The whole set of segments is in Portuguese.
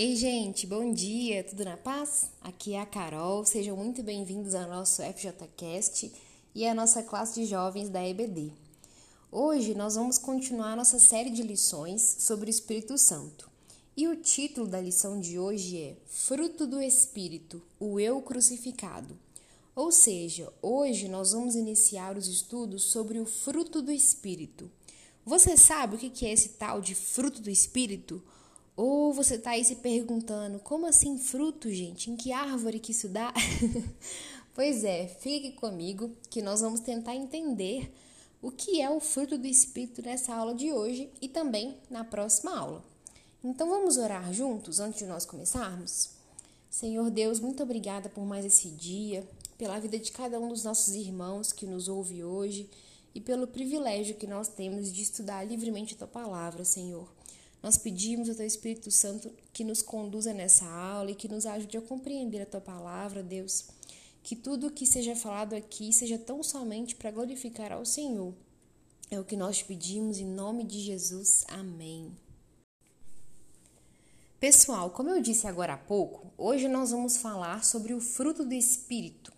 Ei, gente, bom dia, tudo na paz? Aqui é a Carol, sejam muito bem-vindos ao nosso FJCast e à nossa classe de jovens da EBD. Hoje nós vamos continuar nossa série de lições sobre o Espírito Santo. E o título da lição de hoje é Fruto do Espírito, o Eu Crucificado. Ou seja, hoje nós vamos iniciar os estudos sobre o fruto do Espírito. Você sabe o que é esse tal de fruto do Espírito? Ou você está aí se perguntando, como assim fruto, gente? Em que árvore que isso dá? pois é, fique comigo que nós vamos tentar entender o que é o fruto do Espírito nessa aula de hoje e também na próxima aula. Então vamos orar juntos antes de nós começarmos? Senhor Deus, muito obrigada por mais esse dia, pela vida de cada um dos nossos irmãos que nos ouve hoje e pelo privilégio que nós temos de estudar livremente a tua palavra, Senhor. Nós pedimos ao Teu Espírito Santo que nos conduza nessa aula e que nos ajude a compreender a Tua palavra, Deus. Que tudo o que seja falado aqui seja tão somente para glorificar ao Senhor. É o que nós pedimos em nome de Jesus. Amém. Pessoal, como eu disse agora há pouco, hoje nós vamos falar sobre o fruto do Espírito.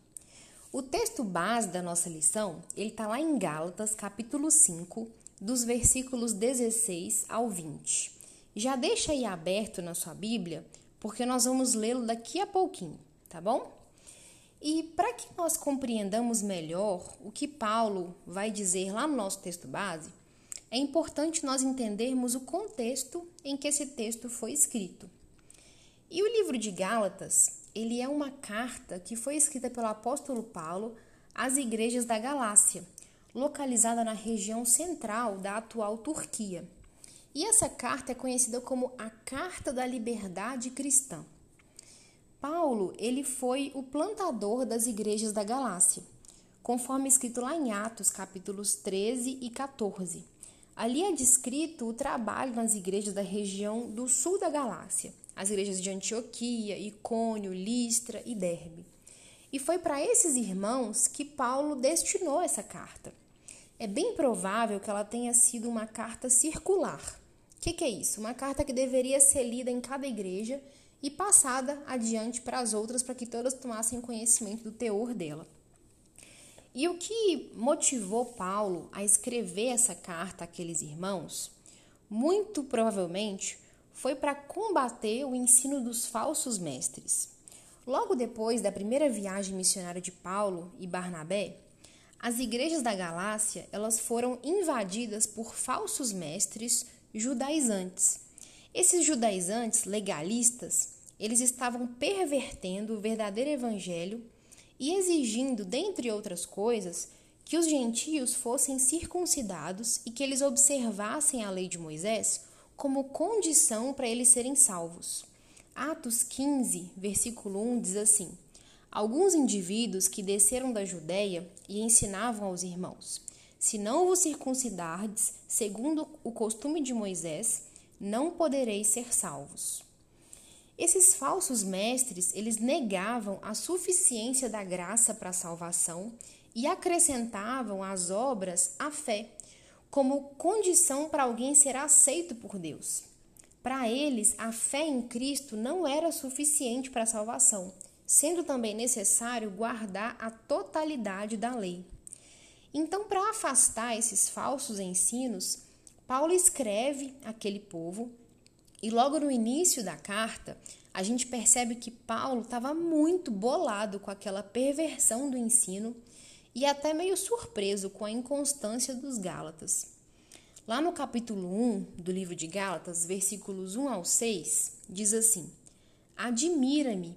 O texto base da nossa lição, ele está lá em Gálatas, capítulo 5, dos versículos 16 ao 20. Já deixa aí aberto na sua Bíblia, porque nós vamos lê-lo daqui a pouquinho, tá bom? E para que nós compreendamos melhor o que Paulo vai dizer lá no nosso texto base, é importante nós entendermos o contexto em que esse texto foi escrito. E o livro de Gálatas, ele é uma carta que foi escrita pelo apóstolo Paulo às igrejas da Galácia, localizada na região central da atual Turquia. E essa carta é conhecida como a Carta da Liberdade Cristã. Paulo, ele foi o plantador das igrejas da Galácia, conforme escrito lá em Atos, capítulos 13 e 14. Ali é descrito o trabalho nas igrejas da região do sul da Galácia, as igrejas de Antioquia, Icônio, Listra e Derbe. E foi para esses irmãos que Paulo destinou essa carta é bem provável que ela tenha sido uma carta circular. O que, que, é isso? Uma carta que deveria ser lida em cada igreja e passada adiante para as outras para que todas tomassem conhecimento do teor dela. E o que motivou Paulo a escrever essa carta àqueles irmãos, muito provavelmente, foi para combater o ensino dos falsos mestres. Logo depois da primeira viagem missionária de Paulo e Barnabé, as igrejas da Galácia, elas foram invadidas por falsos mestres judaizantes. Esses judaizantes legalistas, eles estavam pervertendo o verdadeiro evangelho e exigindo, dentre outras coisas, que os gentios fossem circuncidados e que eles observassem a lei de Moisés como condição para eles serem salvos. Atos 15, versículo 1 diz assim: alguns indivíduos que desceram da Judéia e ensinavam aos irmãos: Se não vos circuncidardes, segundo o costume de Moisés, não podereis ser salvos. Esses falsos mestres, eles negavam a suficiência da graça para a salvação e acrescentavam às obras a fé, como condição para alguém ser aceito por Deus. Para eles, a fé em Cristo não era suficiente para a salvação sendo também necessário guardar a totalidade da lei. Então, para afastar esses falsos ensinos, Paulo escreve aquele povo e logo no início da carta, a gente percebe que Paulo estava muito bolado com aquela perversão do ensino e até meio surpreso com a inconstância dos Gálatas. Lá no capítulo 1 do livro de Gálatas, versículos 1 ao 6, diz assim: Admira-me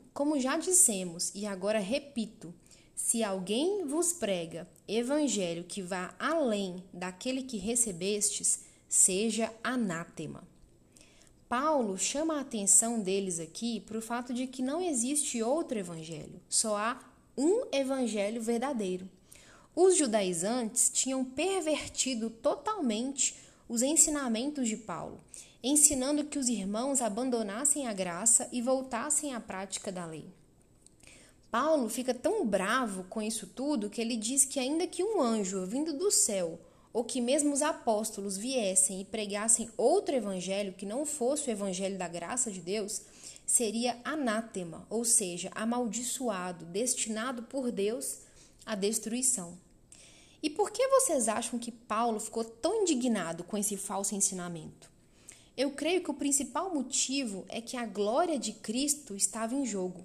como já dissemos e agora repito, se alguém vos prega evangelho que vá além daquele que recebestes, seja anátema. Paulo chama a atenção deles aqui para o fato de que não existe outro evangelho, só há um evangelho verdadeiro. Os judaizantes tinham pervertido totalmente os ensinamentos de Paulo, ensinando que os irmãos abandonassem a graça e voltassem à prática da lei. Paulo fica tão bravo com isso tudo que ele diz que, ainda que um anjo vindo do céu, ou que mesmo os apóstolos viessem e pregassem outro evangelho que não fosse o evangelho da graça de Deus, seria anátema, ou seja, amaldiçoado, destinado por Deus à destruição. E por que vocês acham que Paulo ficou tão indignado com esse falso ensinamento? Eu creio que o principal motivo é que a glória de Cristo estava em jogo.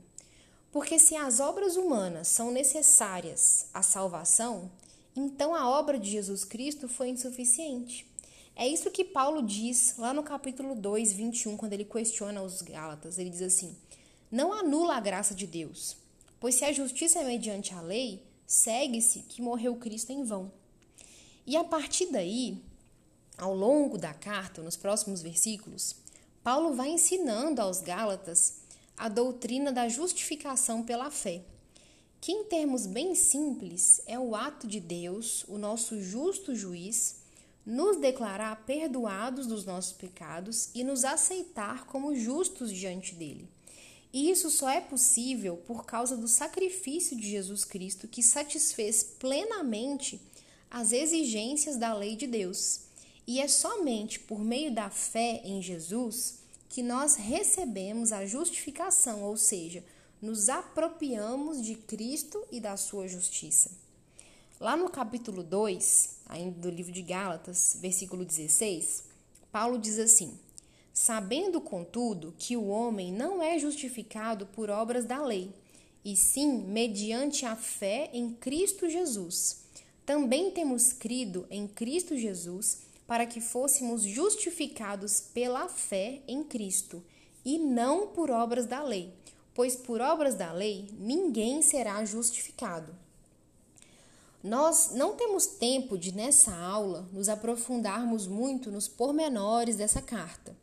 Porque se as obras humanas são necessárias à salvação, então a obra de Jesus Cristo foi insuficiente. É isso que Paulo diz lá no capítulo 2, 21, quando ele questiona os Gálatas. Ele diz assim: Não anula a graça de Deus, pois se a justiça é mediante a lei, segue-se que morreu Cristo em vão. E a partir daí, ao longo da carta, nos próximos versículos, Paulo vai ensinando aos Gálatas a doutrina da justificação pela fé, que, em termos bem simples, é o ato de Deus, o nosso justo juiz, nos declarar perdoados dos nossos pecados e nos aceitar como justos diante dele. E isso só é possível por causa do sacrifício de Jesus Cristo que satisfez plenamente as exigências da lei de Deus. E é somente por meio da fé em Jesus que nós recebemos a justificação, ou seja, nos apropriamos de Cristo e da sua justiça. Lá no capítulo 2, ainda do livro de Gálatas, versículo 16, Paulo diz assim: Sabendo, contudo, que o homem não é justificado por obras da lei, e sim mediante a fé em Cristo Jesus. Também temos crido em Cristo Jesus para que fôssemos justificados pela fé em Cristo e não por obras da lei, pois por obras da lei ninguém será justificado. Nós não temos tempo de, nessa aula, nos aprofundarmos muito nos pormenores dessa carta,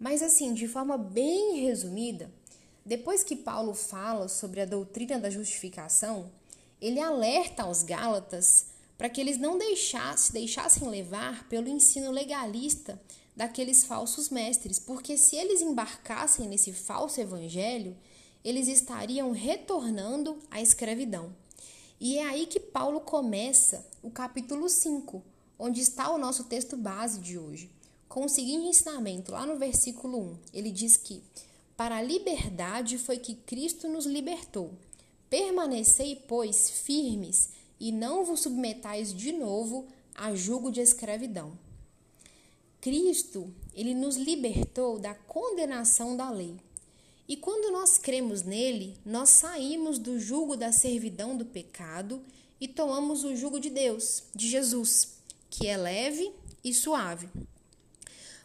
mas, assim, de forma bem resumida, depois que Paulo fala sobre a doutrina da justificação, ele alerta aos Gálatas para que eles não deixassem, deixassem levar pelo ensino legalista daqueles falsos mestres, porque se eles embarcassem nesse falso evangelho, eles estariam retornando à escravidão. E é aí que Paulo começa o capítulo 5, onde está o nosso texto base de hoje, com o seguinte ensinamento, lá no versículo 1. Ele diz que: Para a liberdade foi que Cristo nos libertou. Permanecei, pois, firmes e não vos submetais de novo a jugo de escravidão. Cristo, ele nos libertou da condenação da lei. E quando nós cremos nele, nós saímos do jugo da servidão do pecado e tomamos o jugo de Deus, de Jesus, que é leve e suave.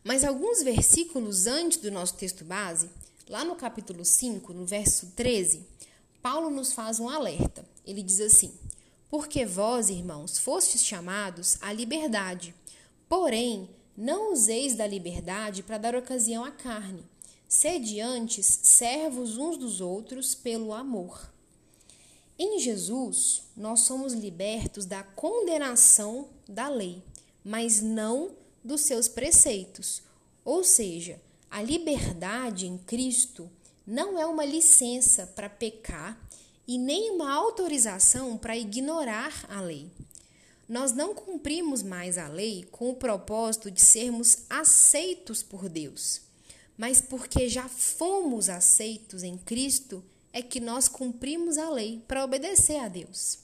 Mas alguns versículos antes do nosso texto base, lá no capítulo 5, no verso 13, Paulo nos faz um alerta. Ele diz assim: porque vós, irmãos, fostes chamados à liberdade. Porém, não useis da liberdade para dar ocasião à carne. Sede antes servos uns dos outros pelo amor. Em Jesus, nós somos libertos da condenação da lei, mas não dos seus preceitos. Ou seja, a liberdade em Cristo não é uma licença para pecar e nem uma autorização para ignorar a lei. Nós não cumprimos mais a lei com o propósito de sermos aceitos por Deus, mas porque já fomos aceitos em Cristo é que nós cumprimos a lei para obedecer a Deus.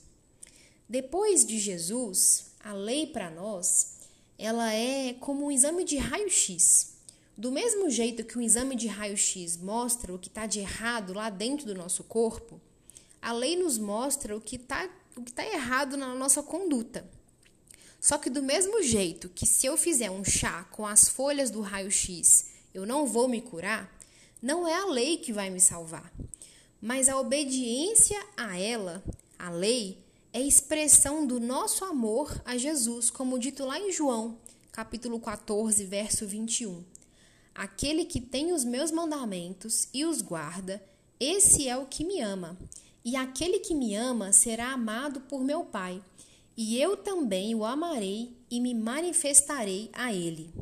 Depois de Jesus, a lei para nós, ela é como um exame de raio-x. Do mesmo jeito que um exame de raio-x mostra o que está de errado lá dentro do nosso corpo, a lei nos mostra o que está tá errado na nossa conduta. Só que, do mesmo jeito que se eu fizer um chá com as folhas do raio-x eu não vou me curar, não é a lei que vai me salvar, mas a obediência a ela, a lei, é expressão do nosso amor a Jesus, como dito lá em João, capítulo 14, verso 21. Aquele que tem os meus mandamentos e os guarda, esse é o que me ama. E aquele que me ama será amado por meu Pai, e eu também o amarei e me manifestarei a ele.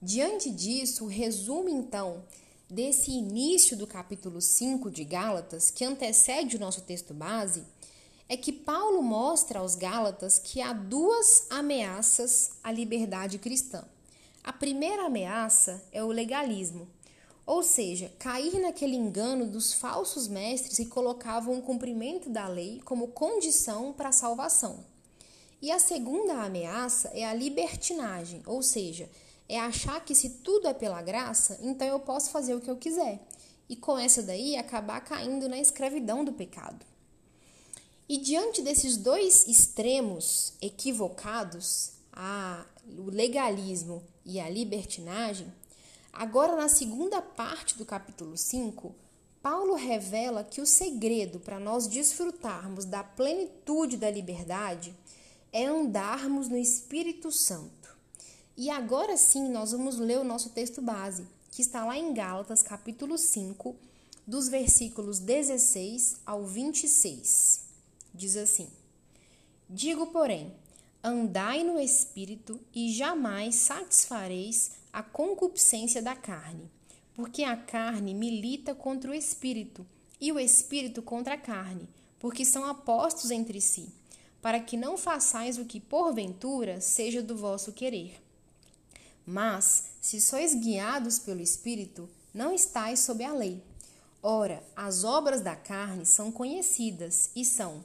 Diante disso, o resumo então desse início do capítulo 5 de Gálatas, que antecede o nosso texto base, é que Paulo mostra aos Gálatas que há duas ameaças à liberdade cristã. A primeira ameaça é o legalismo, ou seja, cair naquele engano dos falsos mestres que colocavam o cumprimento da lei como condição para a salvação. E a segunda ameaça é a libertinagem, ou seja, é achar que se tudo é pela graça, então eu posso fazer o que eu quiser. E com essa daí acabar caindo na escravidão do pecado. E diante desses dois extremos equivocados, a, o legalismo e a libertinagem, agora na segunda parte do capítulo 5, Paulo revela que o segredo para nós desfrutarmos da plenitude da liberdade é andarmos no Espírito Santo. E agora sim, nós vamos ler o nosso texto base, que está lá em Gálatas, capítulo 5, dos versículos 16 ao 26. Diz assim: Digo, porém, andai no espírito e jamais satisfareis a concupiscência da carne, porque a carne milita contra o espírito e o espírito contra a carne, porque são opostos entre si, para que não façais o que porventura seja do vosso querer. Mas, se sois guiados pelo Espírito, não estáis sob a lei. Ora, as obras da carne são conhecidas e são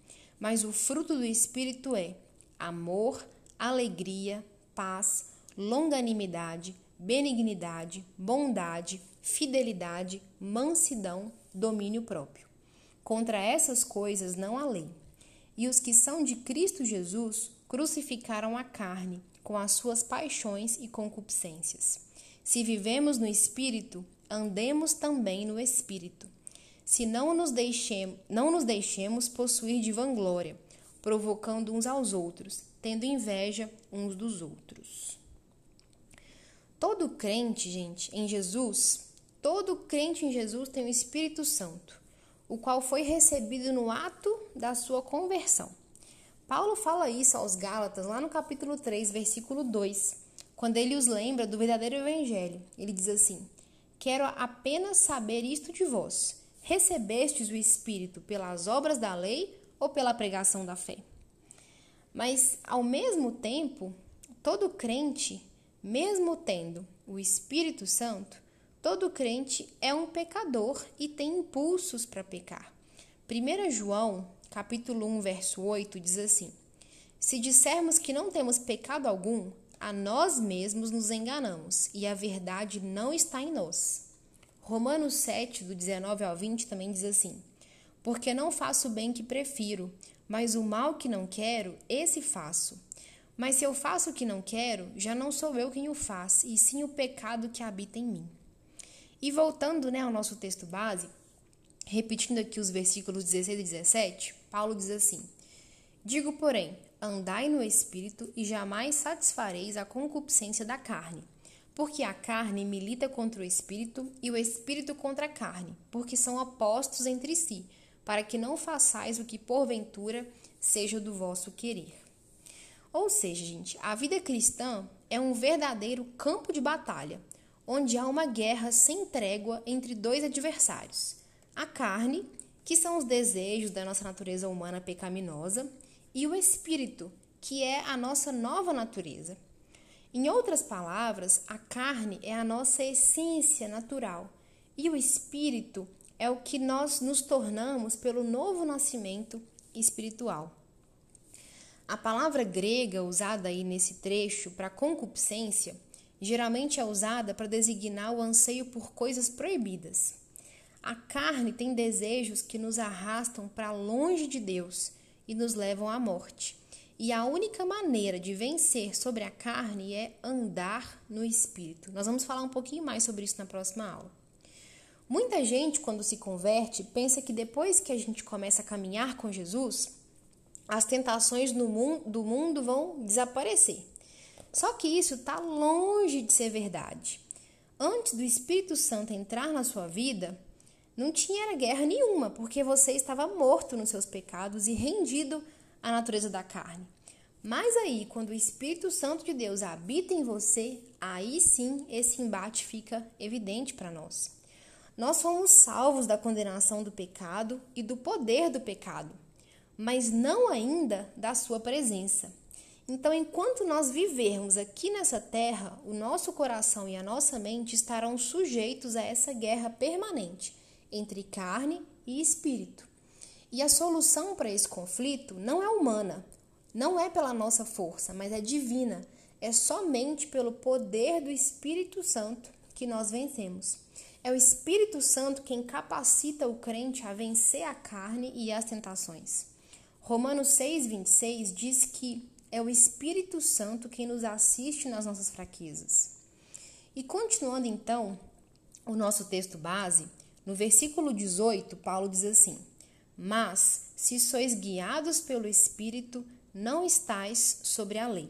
Mas o fruto do Espírito é amor, alegria, paz, longanimidade, benignidade, bondade, fidelidade, mansidão, domínio próprio. Contra essas coisas não há lei. E os que são de Cristo Jesus crucificaram a carne com as suas paixões e concupiscências. Se vivemos no Espírito, andemos também no Espírito. Se não nos, deixemos, não nos deixemos possuir de vanglória, provocando uns aos outros, tendo inveja uns dos outros. Todo crente, gente, em Jesus, todo crente em Jesus tem o Espírito Santo, o qual foi recebido no ato da sua conversão. Paulo fala isso aos Gálatas lá no capítulo 3, versículo 2, quando ele os lembra do verdadeiro evangelho. Ele diz assim: Quero apenas saber isto de vós: recebestes o Espírito pelas obras da lei ou pela pregação da fé? Mas, ao mesmo tempo, todo crente, mesmo tendo o Espírito Santo, todo crente é um pecador e tem impulsos para pecar. 1 João capítulo 1, verso 8, diz assim: Se dissermos que não temos pecado algum, a nós mesmos nos enganamos e a verdade não está em nós. Romanos 7, do 19 ao 20, também diz assim: Porque não faço o bem que prefiro, mas o mal que não quero, esse faço. Mas se eu faço o que não quero, já não sou eu quem o faz, e sim o pecado que habita em mim. E voltando né, ao nosso texto base, repetindo aqui os versículos 16 e 17, Paulo diz assim: Digo, porém, andai no espírito e jamais satisfareis a concupiscência da carne. Porque a carne milita contra o espírito e o espírito contra a carne, porque são opostos entre si, para que não façais o que porventura seja do vosso querer. Ou seja, gente, a vida cristã é um verdadeiro campo de batalha, onde há uma guerra sem trégua entre dois adversários: a carne que são os desejos da nossa natureza humana pecaminosa, e o espírito, que é a nossa nova natureza. Em outras palavras, a carne é a nossa essência natural e o espírito é o que nós nos tornamos pelo novo nascimento espiritual. A palavra grega usada aí nesse trecho para concupiscência, geralmente é usada para designar o anseio por coisas proibidas. A carne tem desejos que nos arrastam para longe de Deus e nos levam à morte. E a única maneira de vencer sobre a carne é andar no espírito. Nós vamos falar um pouquinho mais sobre isso na próxima aula. Muita gente, quando se converte, pensa que depois que a gente começa a caminhar com Jesus, as tentações do mundo vão desaparecer. Só que isso está longe de ser verdade. Antes do Espírito Santo entrar na sua vida, não tinha guerra nenhuma, porque você estava morto nos seus pecados e rendido a natureza da carne. Mas aí, quando o Espírito Santo de Deus habita em você, aí sim esse embate fica evidente para nós. Nós fomos salvos da condenação do pecado e do poder do pecado, mas não ainda da sua presença. Então, enquanto nós vivermos aqui nessa terra, o nosso coração e a nossa mente estarão sujeitos a essa guerra permanente entre carne e espírito. E a solução para esse conflito não é humana, não é pela nossa força, mas é divina. É somente pelo poder do Espírito Santo que nós vencemos. É o Espírito Santo quem capacita o crente a vencer a carne e as tentações. Romanos 6,26 diz que é o Espírito Santo quem nos assiste nas nossas fraquezas. E continuando então o nosso texto base, no versículo 18, Paulo diz assim: Mas se sois guiados pelo Espírito, não estais sobre a lei.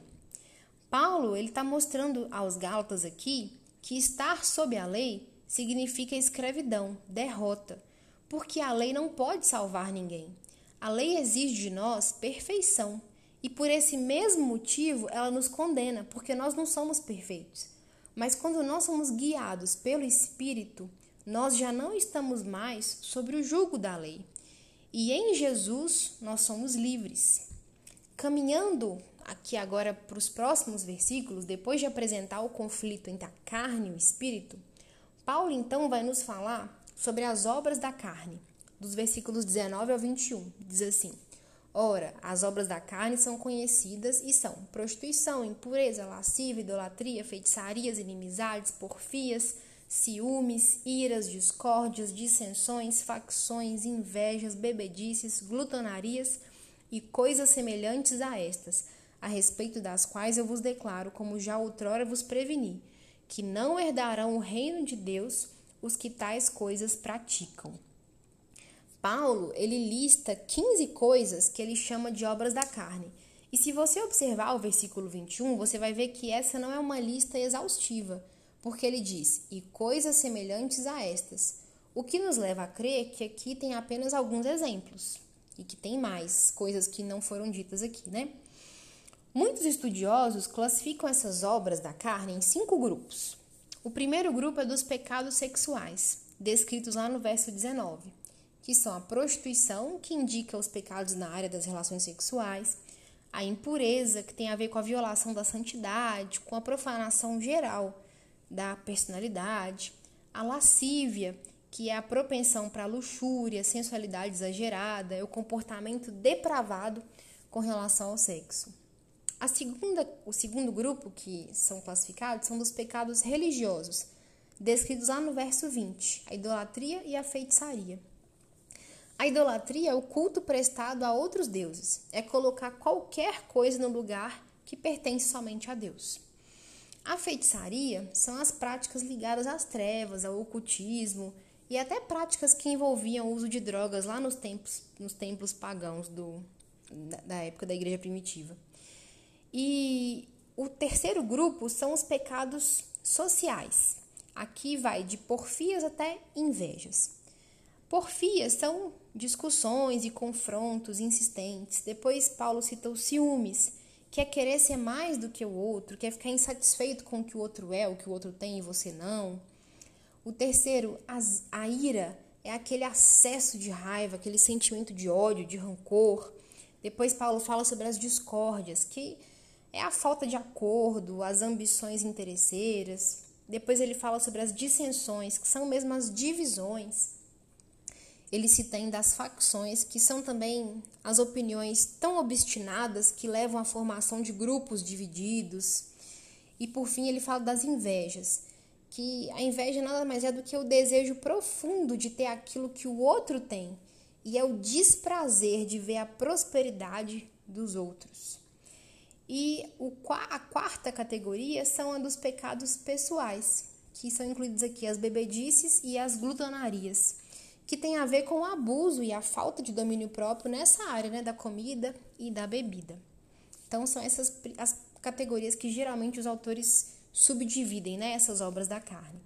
Paulo ele está mostrando aos Gálatas aqui que estar sob a lei significa escravidão, derrota, porque a lei não pode salvar ninguém. A lei exige de nós perfeição e por esse mesmo motivo ela nos condena, porque nós não somos perfeitos. Mas quando nós somos guiados pelo Espírito, nós já não estamos mais sobre o jugo da lei. E em Jesus nós somos livres. Caminhando aqui agora para os próximos versículos, depois de apresentar o conflito entre a carne e o espírito, Paulo então vai nos falar sobre as obras da carne, dos versículos 19 ao 21. Diz assim: Ora, as obras da carne são conhecidas e são prostituição, impureza, lascívia, idolatria, feitiçarias, inimizades, porfias, ciúmes, iras, discórdias, dissensões, facções, invejas, bebedices, glutonarias e coisas semelhantes a estas, a respeito das quais eu vos declaro, como já outrora vos preveni, que não herdarão o reino de Deus os que tais coisas praticam. Paulo, ele lista 15 coisas que ele chama de obras da carne. E se você observar o versículo 21, você vai ver que essa não é uma lista exaustiva porque ele diz: e coisas semelhantes a estas. O que nos leva a crer que aqui tem apenas alguns exemplos e que tem mais coisas que não foram ditas aqui, né? Muitos estudiosos classificam essas obras da carne em cinco grupos. O primeiro grupo é dos pecados sexuais, descritos lá no verso 19, que são a prostituição, que indica os pecados na área das relações sexuais, a impureza, que tem a ver com a violação da santidade, com a profanação geral da personalidade, a lascívia, que é a propensão para luxúria, sensualidade exagerada, é o comportamento depravado com relação ao sexo. A segunda, o segundo grupo que são classificados são dos pecados religiosos, descritos lá no verso 20, a idolatria e a feitiçaria. A idolatria é o culto prestado a outros deuses, é colocar qualquer coisa no lugar que pertence somente a Deus. A feitiçaria são as práticas ligadas às trevas, ao ocultismo e até práticas que envolviam o uso de drogas lá nos templos, nos templos pagãos do, da época da igreja primitiva. E o terceiro grupo são os pecados sociais. Aqui vai de porfias até invejas. Porfias são discussões e confrontos insistentes. Depois Paulo cita os ciúmes, quer querer ser mais do que o outro, quer ficar insatisfeito com o que o outro é, o que o outro tem e você não. O terceiro, a ira, é aquele acesso de raiva, aquele sentimento de ódio, de rancor. Depois Paulo fala sobre as discórdias, que é a falta de acordo, as ambições interesseiras. Depois ele fala sobre as dissensões, que são mesmo as divisões ele se tem das facções, que são também as opiniões tão obstinadas que levam à formação de grupos divididos. E por fim, ele fala das invejas, que a inveja nada mais é do que o desejo profundo de ter aquilo que o outro tem, e é o desprazer de ver a prosperidade dos outros. E a quarta categoria são a dos pecados pessoais, que são incluídos aqui as bebedices e as glutonarias, que tem a ver com o abuso e a falta de domínio próprio nessa área né, da comida e da bebida. Então, são essas as categorias que geralmente os autores subdividem né, essas obras da carne.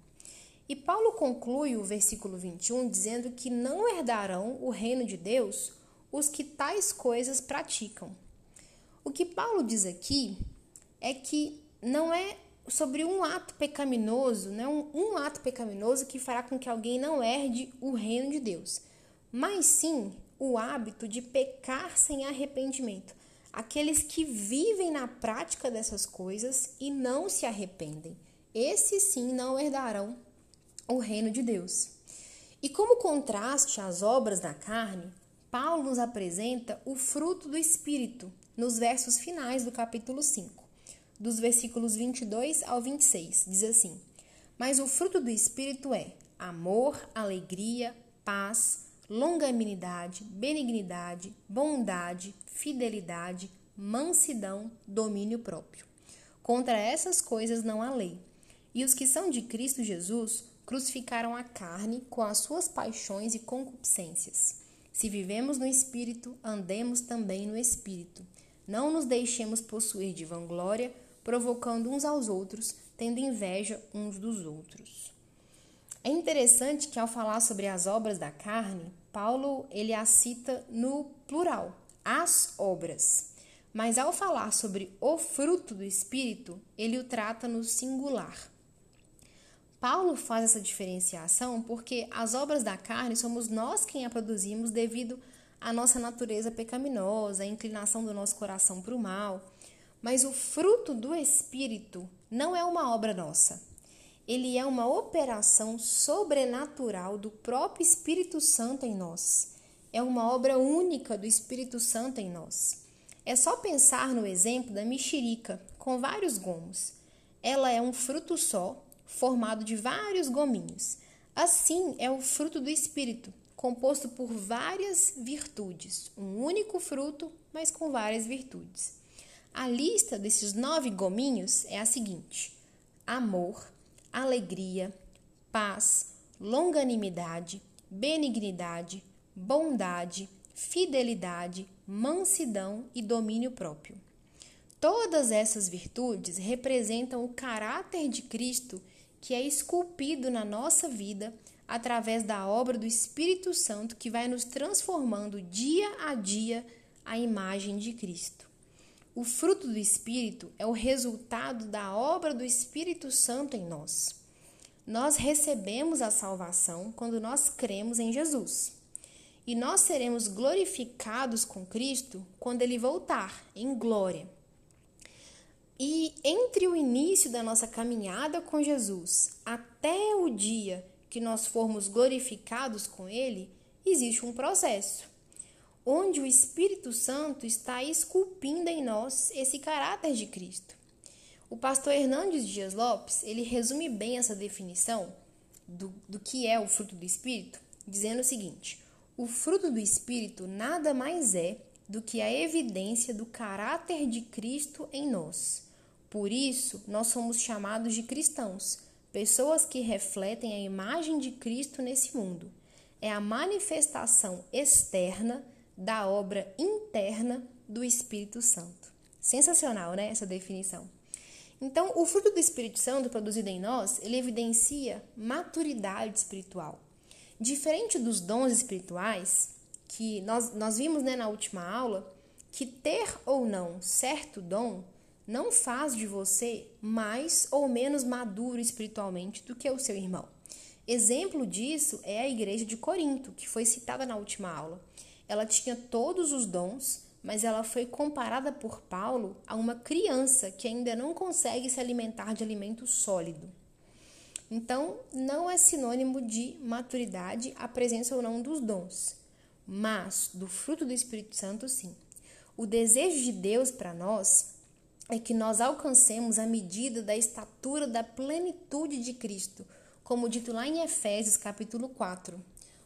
E Paulo conclui o versículo 21 dizendo que não herdarão o reino de Deus os que tais coisas praticam. O que Paulo diz aqui é que não é sobre um ato pecaminoso, não é um, um ato pecaminoso que fará com que alguém não herde o reino de Deus, mas sim o hábito de pecar sem arrependimento aqueles que vivem na prática dessas coisas e não se arrependem. Esses sim não herdarão o reino de Deus. E como contraste às obras da carne, Paulo nos apresenta o fruto do Espírito nos versos finais do capítulo 5, dos versículos 22 ao 26. Diz assim: Mas o fruto do Espírito é amor, alegria, paz, longanimidade, benignidade, bondade, fidelidade, mansidão, domínio próprio. Contra essas coisas não há lei. E os que são de Cristo Jesus crucificaram a carne com as suas paixões e concupiscências. Se vivemos no Espírito, andemos também no Espírito. Não nos deixemos possuir de vanglória, provocando uns aos outros, tendo inveja uns dos outros. É interessante que ao falar sobre as obras da carne, Paulo ele a cita no plural, as obras. Mas ao falar sobre o fruto do espírito, ele o trata no singular. Paulo faz essa diferenciação porque as obras da carne somos nós quem a produzimos devido à nossa natureza pecaminosa, à inclinação do nosso coração para o mal. Mas o fruto do espírito não é uma obra nossa ele é uma operação sobrenatural do próprio Espírito Santo em nós. É uma obra única do Espírito Santo em nós. É só pensar no exemplo da mexerica, com vários gomos. Ela é um fruto só, formado de vários gominhos. Assim é o fruto do Espírito, composto por várias virtudes. Um único fruto, mas com várias virtudes. A lista desses nove gominhos é a seguinte: amor, alegria, paz, longanimidade, benignidade, bondade, fidelidade, mansidão e domínio próprio. Todas essas virtudes representam o caráter de Cristo que é esculpido na nossa vida através da obra do Espírito Santo que vai nos transformando dia a dia à imagem de Cristo. O fruto do Espírito é o resultado da obra do Espírito Santo em nós. Nós recebemos a salvação quando nós cremos em Jesus. E nós seremos glorificados com Cristo quando ele voltar em glória. E entre o início da nossa caminhada com Jesus até o dia que nós formos glorificados com ele, existe um processo onde o Espírito Santo está esculpindo em nós esse caráter de Cristo. O pastor Hernandes Dias Lopes, ele resume bem essa definição do, do que é o fruto do Espírito, dizendo o seguinte: o fruto do Espírito nada mais é do que a evidência do caráter de Cristo em nós. Por isso, nós somos chamados de cristãos, pessoas que refletem a imagem de Cristo nesse mundo. É a manifestação externa da obra interna do Espírito Santo. Sensacional, né, essa definição. Então, o fruto do Espírito Santo produzido em nós, ele evidencia maturidade espiritual. Diferente dos dons espirituais, que nós, nós vimos né, na última aula, que ter ou não certo dom não faz de você mais ou menos maduro espiritualmente do que o seu irmão. Exemplo disso é a igreja de Corinto, que foi citada na última aula. Ela tinha todos os dons, mas ela foi comparada por Paulo a uma criança que ainda não consegue se alimentar de alimento sólido. Então, não é sinônimo de maturidade a presença ou não dos dons, mas do fruto do Espírito Santo, sim. O desejo de Deus para nós é que nós alcancemos a medida da estatura da plenitude de Cristo, como dito lá em Efésios capítulo 4.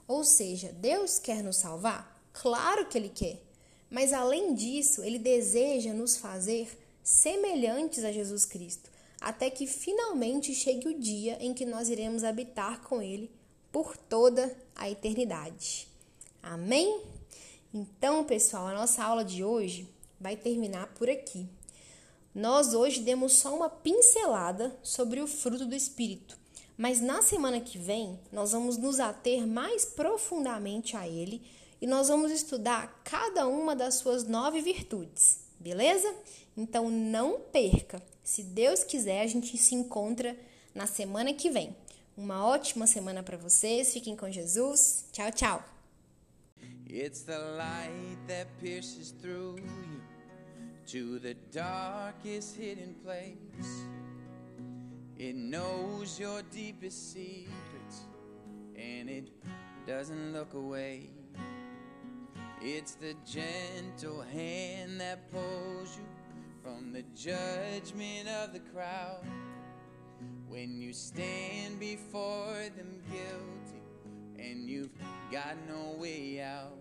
Ou seja, Deus quer nos salvar? Claro que Ele quer. Mas além disso, Ele deseja nos fazer semelhantes a Jesus Cristo, até que finalmente chegue o dia em que nós iremos habitar com Ele por toda a eternidade. Amém? Então, pessoal, a nossa aula de hoje vai terminar por aqui. Nós hoje demos só uma pincelada sobre o fruto do Espírito, mas na semana que vem nós vamos nos ater mais profundamente a ele e nós vamos estudar cada uma das suas nove virtudes, beleza? Então não perca! Se Deus quiser, a gente se encontra na semana que vem. Uma ótima semana para vocês, fiquem com Jesus. Tchau, tchau! It's the light that pierces through you. to the darkest hidden place. It knows your deepest secrets and it doesn't look away. It's the gentle hand that pulls you from the judgment of the crowd. When you stand before them guilty and you've got no way out,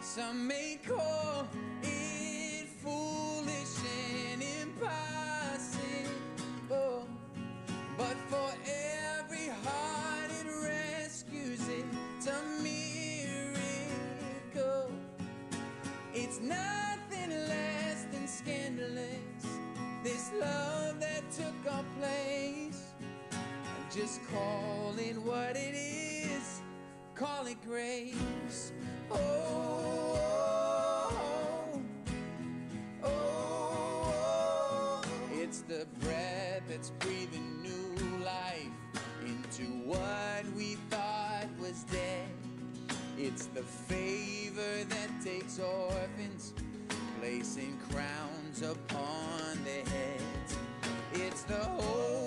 some may call it foolish This love that took our place. I'm just call it what it is. Call it grace. Oh, oh. Oh, oh, it's the breath that's breathing new life into what we thought was dead. It's the favor that takes orphans, placing crowns upon their heads. It's the hope